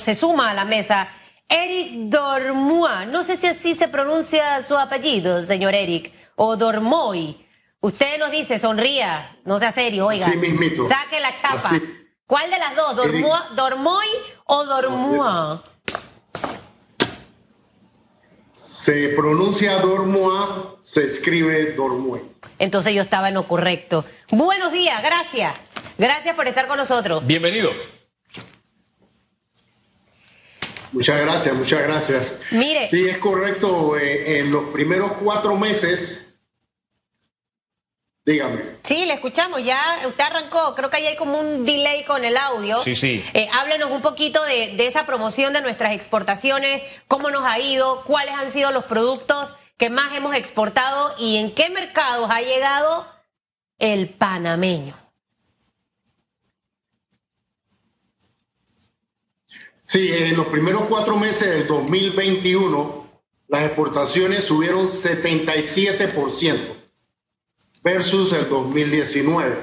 se suma a la mesa Eric Dormoy. No sé si así se pronuncia su apellido, señor Eric, o Dormoy. Usted nos dice, sonría, no sea serio, oiga. Sí, mismito. Saque la chapa. ¿Cuál de las dos, Dormoy, o Dormoy? Se pronuncia Dormoy, se escribe Dormoy. Entonces yo estaba en lo correcto. Buenos días, gracias. Gracias por estar con nosotros. Bienvenido. Muchas gracias, muchas gracias. Mire. Sí, es correcto. Eh, en los primeros cuatro meses, dígame. Sí, le escuchamos. Ya usted arrancó. Creo que ahí hay como un delay con el audio. Sí, sí. Eh, háblenos un poquito de, de esa promoción de nuestras exportaciones, cómo nos ha ido, cuáles han sido los productos que más hemos exportado y en qué mercados ha llegado el panameño. Sí, en los primeros cuatro meses del 2021, las exportaciones subieron 77% versus el 2019.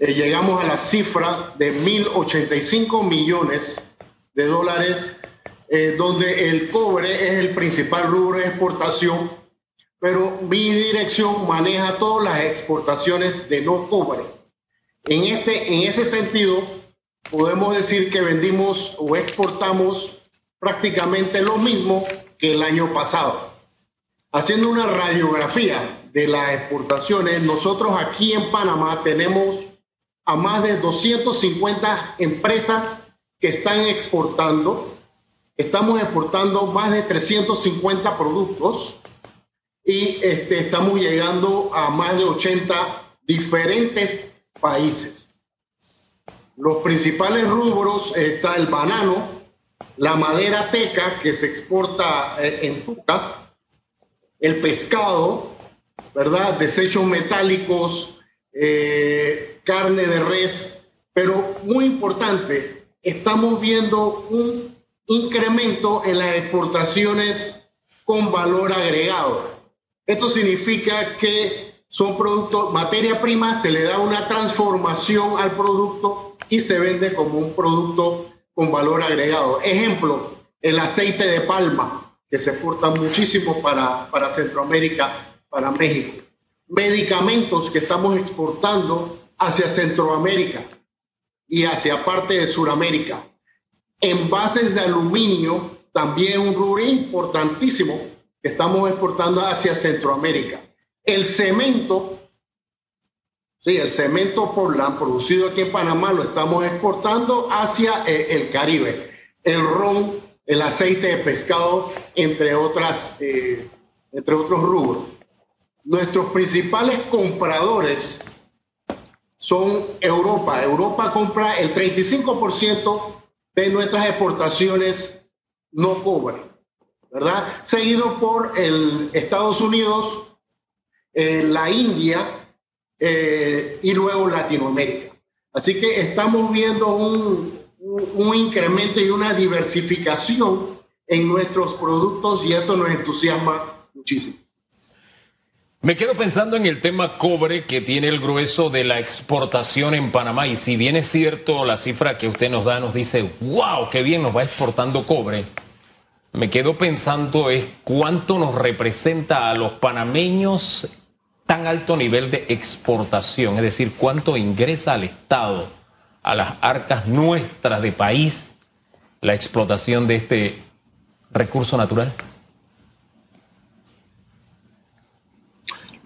Eh, llegamos a la cifra de 1.085 millones de dólares, eh, donde el cobre es el principal rubro de exportación, pero mi dirección maneja todas las exportaciones de no cobre. En, este, en ese sentido, podemos decir que vendimos o exportamos prácticamente lo mismo que el año pasado. Haciendo una radiografía de las exportaciones, nosotros aquí en Panamá tenemos a más de 250 empresas que están exportando. Estamos exportando más de 350 productos y este, estamos llegando a más de 80 diferentes países. Los principales rubros está el banano, la madera teca que se exporta eh, en Tuca, el pescado, ¿verdad? Desechos metálicos, eh, carne de res, pero muy importante, estamos viendo un incremento en las exportaciones con valor agregado. Esto significa que son productos, materia prima, se le da una transformación al producto y se vende como un producto con valor agregado. Ejemplo, el aceite de palma, que se exporta muchísimo para, para Centroamérica, para México. Medicamentos que estamos exportando hacia Centroamérica y hacia parte de Sudamérica. Envases de aluminio, también un rubro importantísimo que estamos exportando hacia Centroamérica. El cemento, Sí, el cemento Portland producido aquí en Panamá lo estamos exportando hacia eh, el Caribe. El ron, el aceite de pescado, entre, otras, eh, entre otros rubros. Nuestros principales compradores son Europa. Europa compra el 35% de nuestras exportaciones no cobre, ¿verdad? Seguido por el Estados Unidos, eh, la India, eh, y luego Latinoamérica. Así que estamos viendo un, un, incremento y una diversificación en nuestros productos y esto nos entusiasma muchísimo. Me quedo pensando en el tema cobre que tiene el grueso de la exportación en Panamá y si bien es cierto la cifra que usted nos da nos dice, wow, qué bien nos va exportando cobre, me quedo pensando es cuánto nos representa a los panameños tan alto nivel de exportación, es decir, cuánto ingresa al Estado, a las arcas nuestras de país, la explotación de este recurso natural?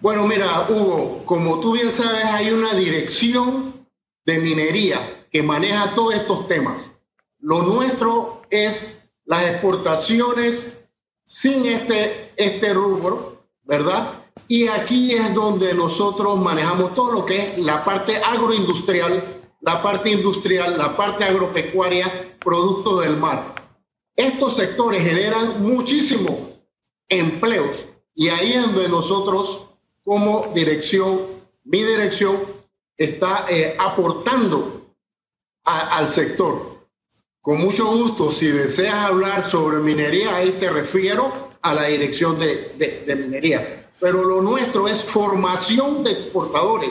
Bueno, mira, Hugo, como tú bien sabes, hay una dirección de minería que maneja todos estos temas. Lo nuestro es las exportaciones sin este, este rubro, ¿verdad? Y aquí es donde nosotros manejamos todo lo que es la parte agroindustrial, la parte industrial, la parte agropecuaria, producto del mar. Estos sectores generan muchísimos empleos y ahí es donde nosotros como dirección, mi dirección, está eh, aportando al sector. Con mucho gusto, si deseas hablar sobre minería, ahí te refiero a la dirección de minería pero lo nuestro es formación de exportadores,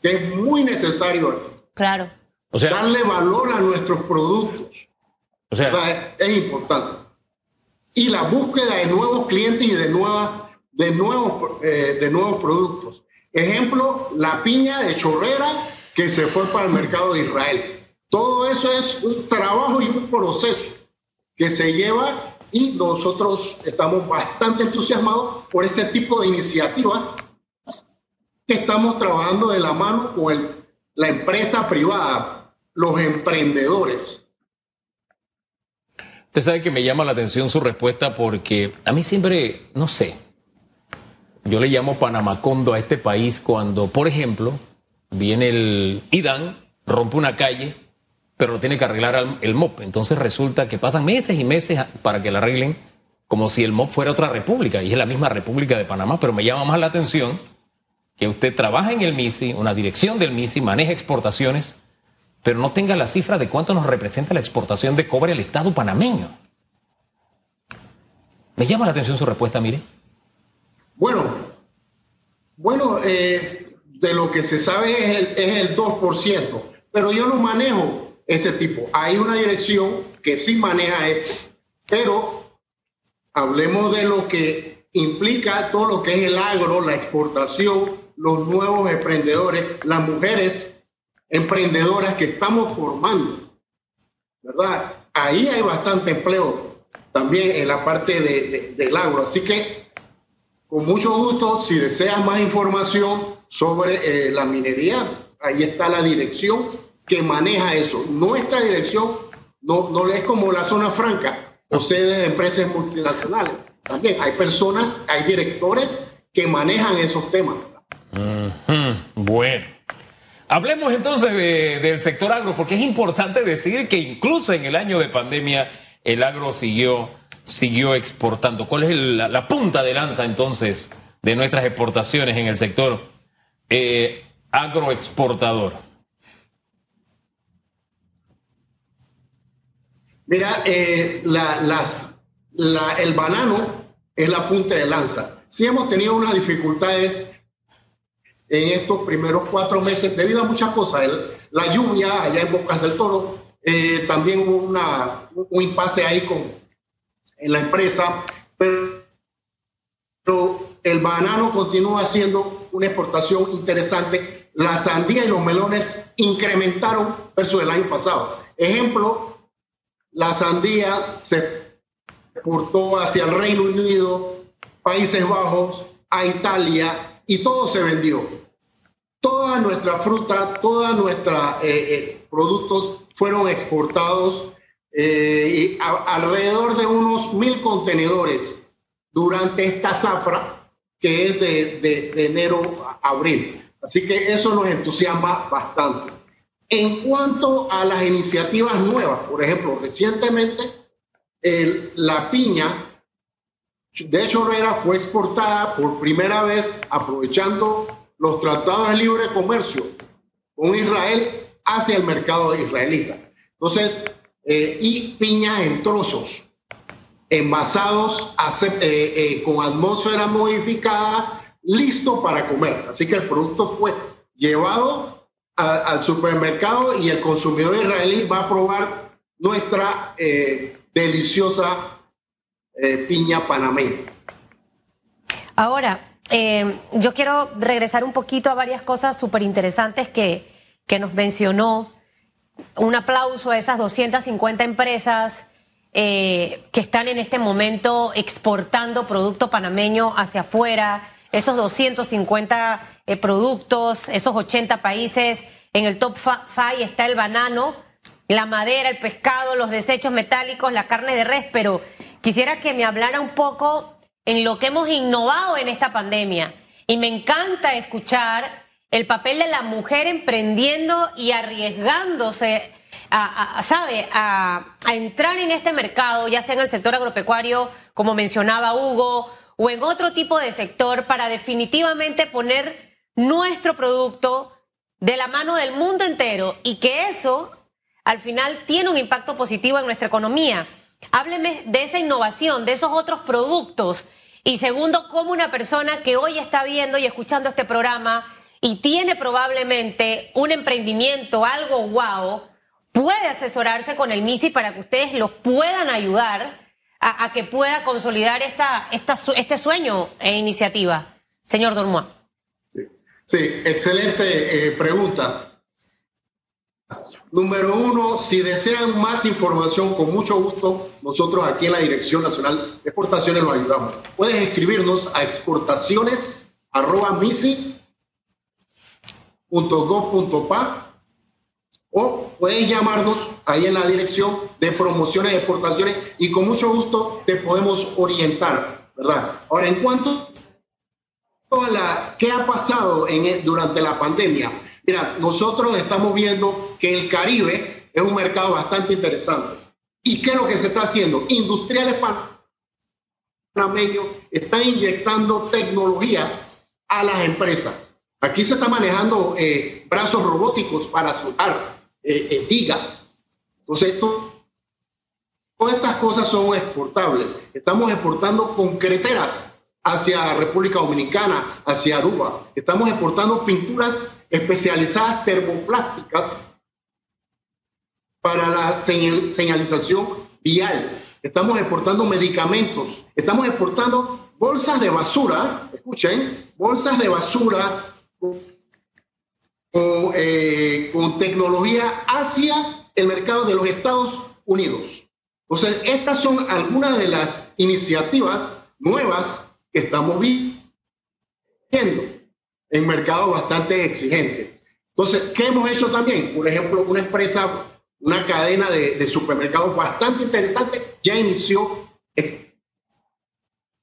que es muy necesario Claro. O sea, darle valor a nuestros productos. O sea, es, importante. Y la búsqueda de nuevos clientes y de, nuevas, de, nuevos, eh, de nuevos productos. Ejemplo, la piña de chorrera que se fue para el mercado de Israel. Todo eso es un trabajo y un proceso que se lleva y nosotros estamos bastante entusiasmados por este tipo de iniciativas que estamos trabajando de la mano con la empresa privada, los emprendedores. Usted sabe que me llama la atención su respuesta porque a mí siempre, no sé, yo le llamo Panamacondo a este país cuando, por ejemplo, viene el IDAN, rompe una calle, pero lo tiene que arreglar el MOP. Entonces resulta que pasan meses y meses para que la arreglen, como si el MOP fuera otra república, y es la misma República de Panamá, pero me llama más la atención que usted trabaja en el MISI, una dirección del MISI, maneja exportaciones, pero no tenga la cifra de cuánto nos representa la exportación de cobre al Estado panameño. Me llama la atención su respuesta, mire. Bueno, bueno, eh, de lo que se sabe es el, es el 2%, pero yo no manejo ese tipo. Hay una dirección que sí maneja esto, pero hablemos de lo que implica todo lo que es el agro, la exportación, los nuevos emprendedores, las mujeres emprendedoras que estamos formando, ¿verdad? Ahí hay bastante empleo también en la parte de, del agro. Así que, con mucho gusto, si deseas más información, sobre eh, la minería. Ahí está la dirección que maneja eso. Nuestra dirección no, no es como la zona franca o sede de empresas multinacionales. También hay personas, hay directores que manejan esos temas. Bueno. Hablemos entonces del sector agro, porque es importante decir que incluso en el año de pandemia el agro siguió, siguió exportando. ¿Cuál es la, punta de lanza entonces de nuestras exportaciones en el sector eh, agroexportador? Mira, eh, el banano es la punta de lanza. Sí hemos tenido unas dificultades en estos primeros cuatro meses debido a muchas cosas. la lluvia allá en Bocas del Toro, eh, también hubo un impasse ahí con, en la empresa, pero el banano continúa siendo una exportación interesante. La sandía y los melones incrementaron versus el año pasado. Ejemplo, la sandía se exportó hacia el Reino Unido, Países Bajos, a Italia y todo se vendió. Toda nuestra fruta, todos nuestros eh, eh, productos fueron exportados eh, alrededor de unos mil contenedores durante esta zafra que es de, enero a abril. Así que eso nos entusiasma bastante. En cuanto a las iniciativas nuevas, por ejemplo, recientemente la piña de hecho Herrera fue exportada por primera vez aprovechando los tratados de libre comercio con Israel hacia el mercado israelita. Entonces, eh, y piña en trozos envasados eh, eh, con atmósfera modificada, listo para comer. Así que el producto fue llevado al supermercado y el consumidor israelí va a probar nuestra eh, deliciosa piña panameña. Ahora, yo quiero regresar un poquito a varias cosas súper interesantes que, que nos mencionó. Un aplauso a esas 250 empresas eh, que están en este momento exportando producto panameño hacia afuera, esos 250 eh, productos, esos 80 países, en el top 5 está el banano, la madera, el pescado, los desechos metálicos, la carne de res, pero quisiera que me hablara un poco en lo que hemos innovado en esta pandemia. Y me encanta escuchar el papel de la mujer emprendiendo y arriesgándose a, ¿sabe? A, entrar en este mercado, ya sea en el sector agropecuario, como mencionaba Hugo, o en otro tipo de sector, para definitivamente poner nuestro producto de la mano del mundo entero y que eso al final tiene un impacto positivo en nuestra economía. Hábleme de esa innovación, de esos otros productos. Y segundo, cómo una persona que hoy está viendo y escuchando este programa y tiene probablemente un emprendimiento, algo wow, puede asesorarse con el MISI para que ustedes los puedan ayudar a, que pueda consolidar esta, este sueño e iniciativa? Señor Dormois. Sí, excelente eh, pregunta. Número uno, si desean más información, con mucho gusto, nosotros aquí en la Dirección Nacional de Exportaciones los ayudamos. Puedes escribirnos a exportaciones.misi.gov.pa o puedes llamarnos ahí en la Dirección de Promociones y Exportaciones y con mucho gusto te podemos orientar, ¿verdad? Ahora, en cuanto la, qué ha pasado en, durante la pandemia, Mira, nosotros estamos viendo que el Caribe es un mercado bastante interesante. ¿Y qué es lo que se está haciendo? Industriales panameños están inyectando tecnología a las empresas. Aquí se está manejando eh, brazos robóticos para soltar eh, eh, vigas. Entonces, todas estas cosas son exportables. Estamos exportando concreteras hacia República Dominicana, hacia Aruba. Estamos exportando pinturas especializadas termoplásticas para la señalización vial. Estamos exportando medicamentos. Estamos exportando bolsas de basura, escuchen, bolsas de basura con, eh, con tecnología hacia el mercado de los Estados Unidos. Entonces, estas son algunas de las iniciativas nuevas que estamos viendo en mercados bastante exigentes. Entonces, ¿qué hemos hecho también? Por ejemplo, una empresa, una cadena de, supermercados bastante interesante ya inició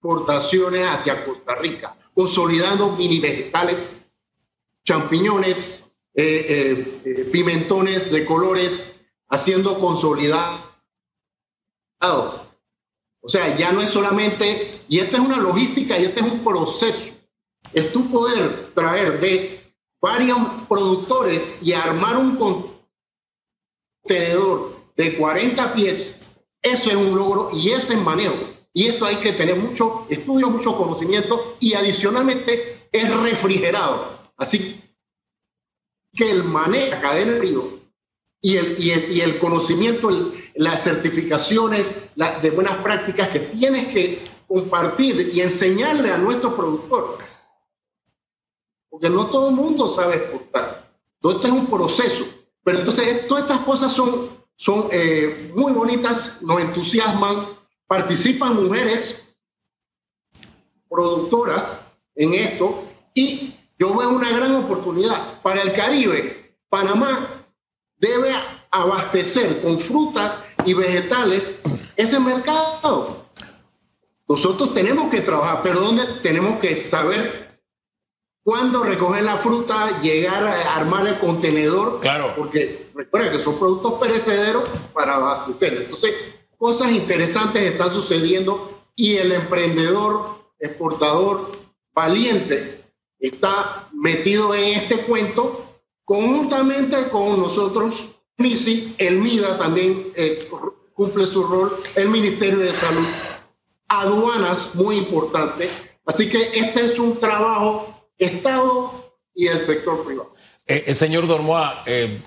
exportaciones hacia Costa Rica, consolidando mini vegetales, champiñones, eh, eh, eh, pimentones de colores, haciendo consolidado o sea, ya no es solamente, y esta es una logística y este es un proceso, es tu poder traer de varios productores y armar un contenedor de 40 pies, eso es un logro y ese es manejo. Y esto hay que tener mucho estudio, mucho conocimiento y adicionalmente es refrigerado. Así que el manejo de cadena de río y el, y el, conocimiento, las certificaciones de buenas prácticas que tienes que compartir y enseñarle a nuestros productores. Porque no todo el mundo sabe exportar. Todo esto es un proceso. Pero entonces todas estas cosas son, son eh, muy bonitas, nos entusiasman, participan mujeres productoras en esto y yo veo una gran oportunidad para el Caribe. Panamá debe abastecer con frutas y vegetales ese mercado. Nosotros tenemos que trabajar, pero ¿dónde tenemos que saber cuándo recoger la fruta, llegar a armar el contenedor? Claro. Porque recuerda que son productos perecederos para abastecer. Entonces, cosas interesantes están sucediendo y el emprendedor, exportador valiente está metido en este cuento Conjuntamente con nosotros, MISI, el MIDA también eh, cumple su rol, el Ministerio de Salud, aduanas, muy importante. Así que este es un trabajo Estado y el sector privado. el eh, señor Dormoa, eh,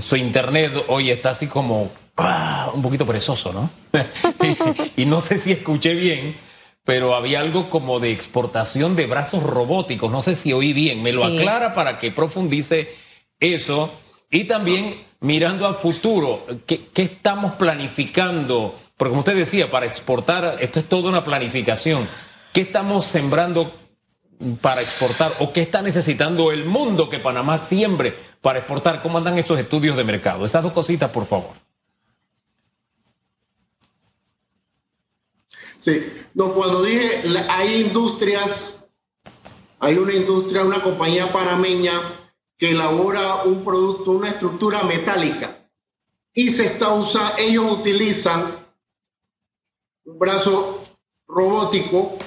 su internet hoy está así como ah, un poquito perezoso, ¿no? y no sé si escuché bien pero había algo como de exportación de brazos robóticos. No sé si oí bien. Me lo aclara para que profundice eso y también mirando al futuro, ¿qué, estamos planificando? Porque como usted decía, para exportar, esto es toda una planificación. ¿Qué estamos sembrando para exportar o qué está necesitando el mundo que Panamá siembre para exportar? ¿Cómo andan esos estudios de mercado? Esas dos cositas, por favor. Sí, no, cuando dije hay industrias, hay una industria, una compañía panameña que elabora un producto, una estructura metálica y se está usando, ellos utilizan un brazo robótico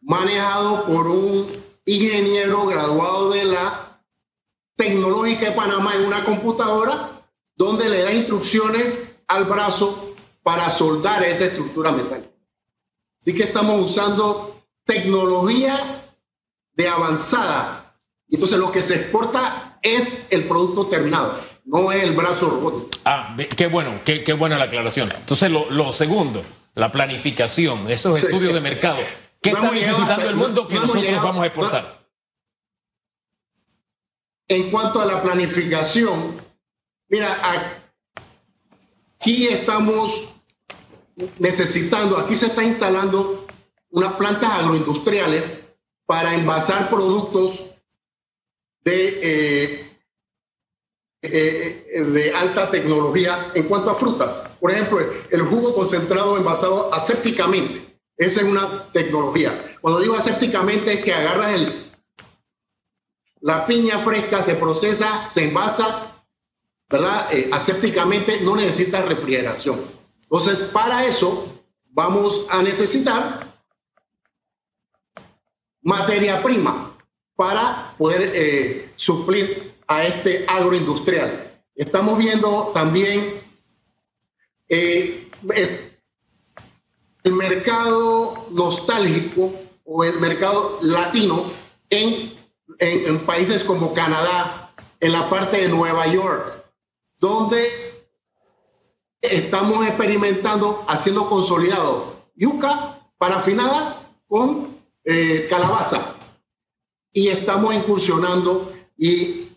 manejado por un ingeniero graduado de la Tecnológica de Panamá en una computadora donde le da instrucciones al brazo para soldar esa estructura metálica. Así que estamos usando tecnología de avanzada entonces lo que se exporta es el producto terminado. no es el brazo robótico. Ah, qué bueno, qué, qué buena la aclaración. Entonces, lo, lo segundo, la planificación, esos estudios de mercado. ¿Qué está necesitando el mundo que nosotros vamos a exportar? En cuanto a la planificación, mira, aquí estamos necesitando, aquí se está instalando unas plantas agroindustriales para envasar productos de, eh, eh, de alta tecnología en cuanto a frutas. Por ejemplo, el jugo concentrado envasado asépticamente. Esa es una tecnología. Cuando digo asépticamente es que agarras el, la piña fresca, se procesa, se envasa, ¿verdad? Eh, asépticamente, no necesita refrigeración. Entonces, para eso vamos a necesitar materia prima para poder eh, suplir a este agroindustrial. Estamos viendo también eh, el, mercado nostálgico o el mercado latino en, en países como Canadá, en la parte de Nueva York, donde estamos experimentando, haciendo consolidado yuca parafinada con eh, calabaza. Y estamos incursionando y,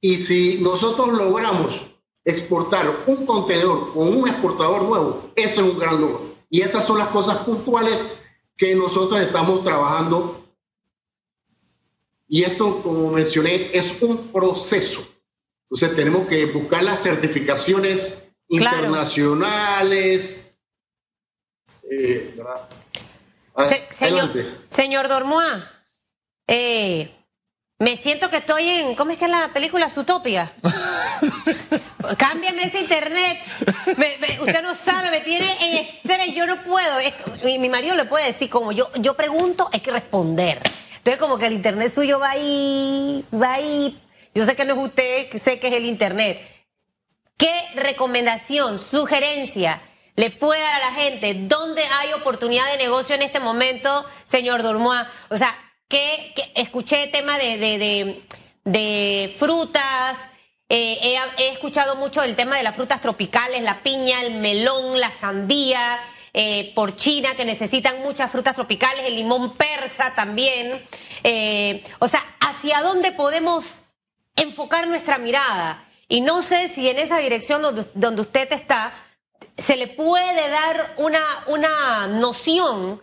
y si nosotros logramos exportar un contenedor con un exportador nuevo, eso es un gran logro. Y esas son las cosas puntuales que nosotros estamos trabajando. Y esto, como mencioné, es un proceso. Entonces tenemos que buscar las certificaciones internacionales. Eh, señor, señor Dormois, eh, me siento que estoy en, ¿cómo es que es la película Zootopia? Cámbiame ese internet. usted no sabe, me tiene en estrés, yo no puedo. mi, marido le puede decir, como yo, yo pregunto, hay que responder. Entonces, como que el internet suyo va ahí, va ahí. Yo sé que no es usted, sé que es el internet. ¿Qué recomendación, sugerencia le puede dar a la gente? ¿Dónde hay oportunidad de negocio en este momento, señor Dormois? O sea, que, escuché tema de, de, frutas, eh, he, escuchado mucho el tema de las frutas tropicales, la piña, el melón, la sandía, eh, por China, que necesitan muchas frutas tropicales, el limón persa también. Eh, o sea, ¿hacia dónde podemos enfocar nuestra mirada? Y no sé si en esa dirección donde, donde usted está, se le puede dar una, una noción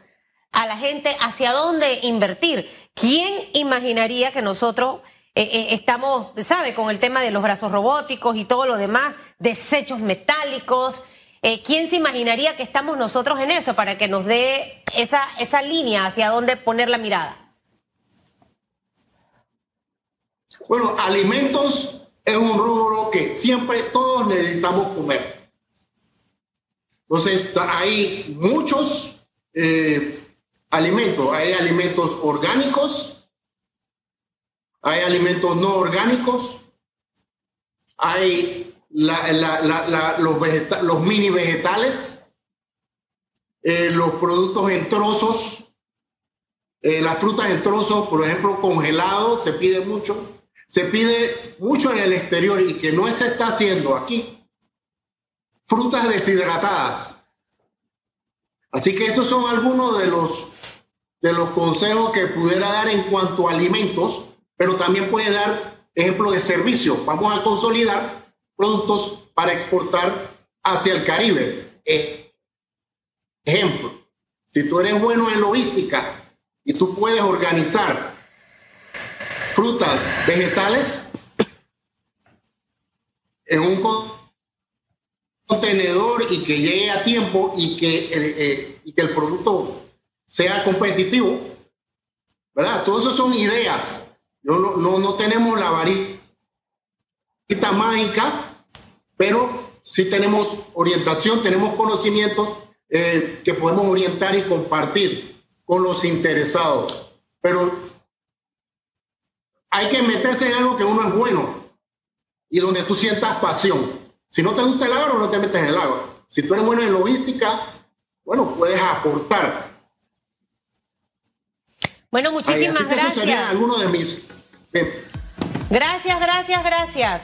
a la gente hacia dónde invertir. ¿Quién imaginaría que nosotros eh, eh, estamos, sabe, con el tema de los brazos robóticos y todo lo demás, desechos metálicos? Eh, ¿Quién se imaginaría que estamos nosotros en eso para que nos dé esa, esa línea hacia dónde poner la mirada? Bueno, alimentos es un rubro que siempre todos necesitamos comer. Entonces, hay muchos alimentos. Hay alimentos orgánicos, hay alimentos no orgánicos, hay los, los, mini vegetales, eh, los productos en trozos, eh, las frutas en trozos, por ejemplo, congelado, se pide mucho. Se pide mucho en el exterior y que no se está haciendo aquí. Frutas deshidratadas. Así que estos son algunos de los de los consejos que pudiera dar en cuanto a alimentos, pero también puede dar ejemplo de servicio. Vamos a consolidar productos para exportar hacia el Caribe. Eh, ejemplo, si tú eres bueno en logística y tú puedes organizar frutas, vegetales en un contenedor y que llegue a tiempo y que eh, y que el producto sea competitivo, ¿verdad? Todo eso son ideas. No, no, no tenemos la varita mágica, pero sí tenemos orientación, tenemos conocimientos eh, que podemos orientar y compartir con los interesados. Pero hay que meterse en algo que uno es bueno y donde tú sientas pasión. Si no te gusta el agro, no te metes en el agro. Si tú eres bueno en logística, bueno, puedes aportar. Bueno, muchísimas gracias. Eso sería alguno de mis... Gracias, gracias, gracias.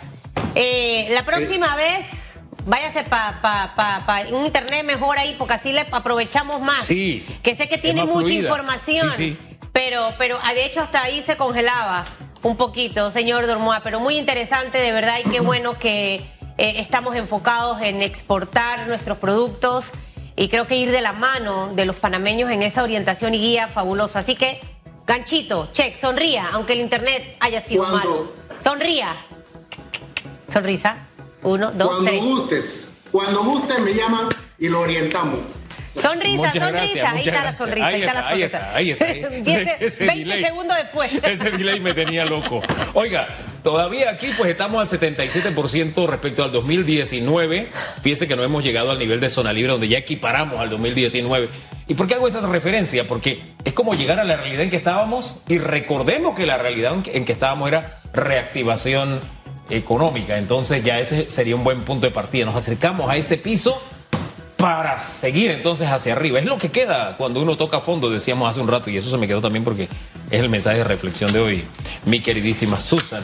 Eh, la próxima vez, váyase para pa, pa, pa un internet mejor ahí, porque así le aprovechamos más. Sí. Que sé que tiene mucha fluida. información. Sí, sí. Pero, pero ah, de hecho hasta ahí se congelaba un poquito, señor Dormoa. Pero muy interesante, de verdad, y qué bueno que eh, estamos enfocados en exportar nuestros productos y creo que ir de la mano de los panameños en esa orientación y guía fabulosa. Así que, ganchito, check, sonría, aunque el internet haya sido Cuando- malo. Sonría. Sonrisa. Uno, dos, Cuando tres. gustes, cuando gustes me llaman y lo orientamos. Sonrisa, Muchas sonrisa. gracias, ahí está la gracias. sonrisa. Ahí, Ahí está la está, ahí sonrisa. está, ahí está, ahí está. Diez- Ese 20 delay. segundos después. Ese delay me tenía loco. Oiga, todavía aquí pues estamos al 77% respecto al 2019. Fíjese que no hemos llegado al nivel de zona libre donde ya equiparamos al 2019. ¿Y por qué hago esa referencia? Porque es como llegar a la realidad en que estábamos y recordemos que la realidad en que, estábamos era reactivación económica. Entonces ya ese sería un buen punto de partida. Nos acercamos a ese piso para seguir entonces hacia arriba. Es lo que queda cuando uno toca fondo, decíamos hace un rato, y eso se me quedó también porque es el mensaje de reflexión de hoy, mi queridísima Susan.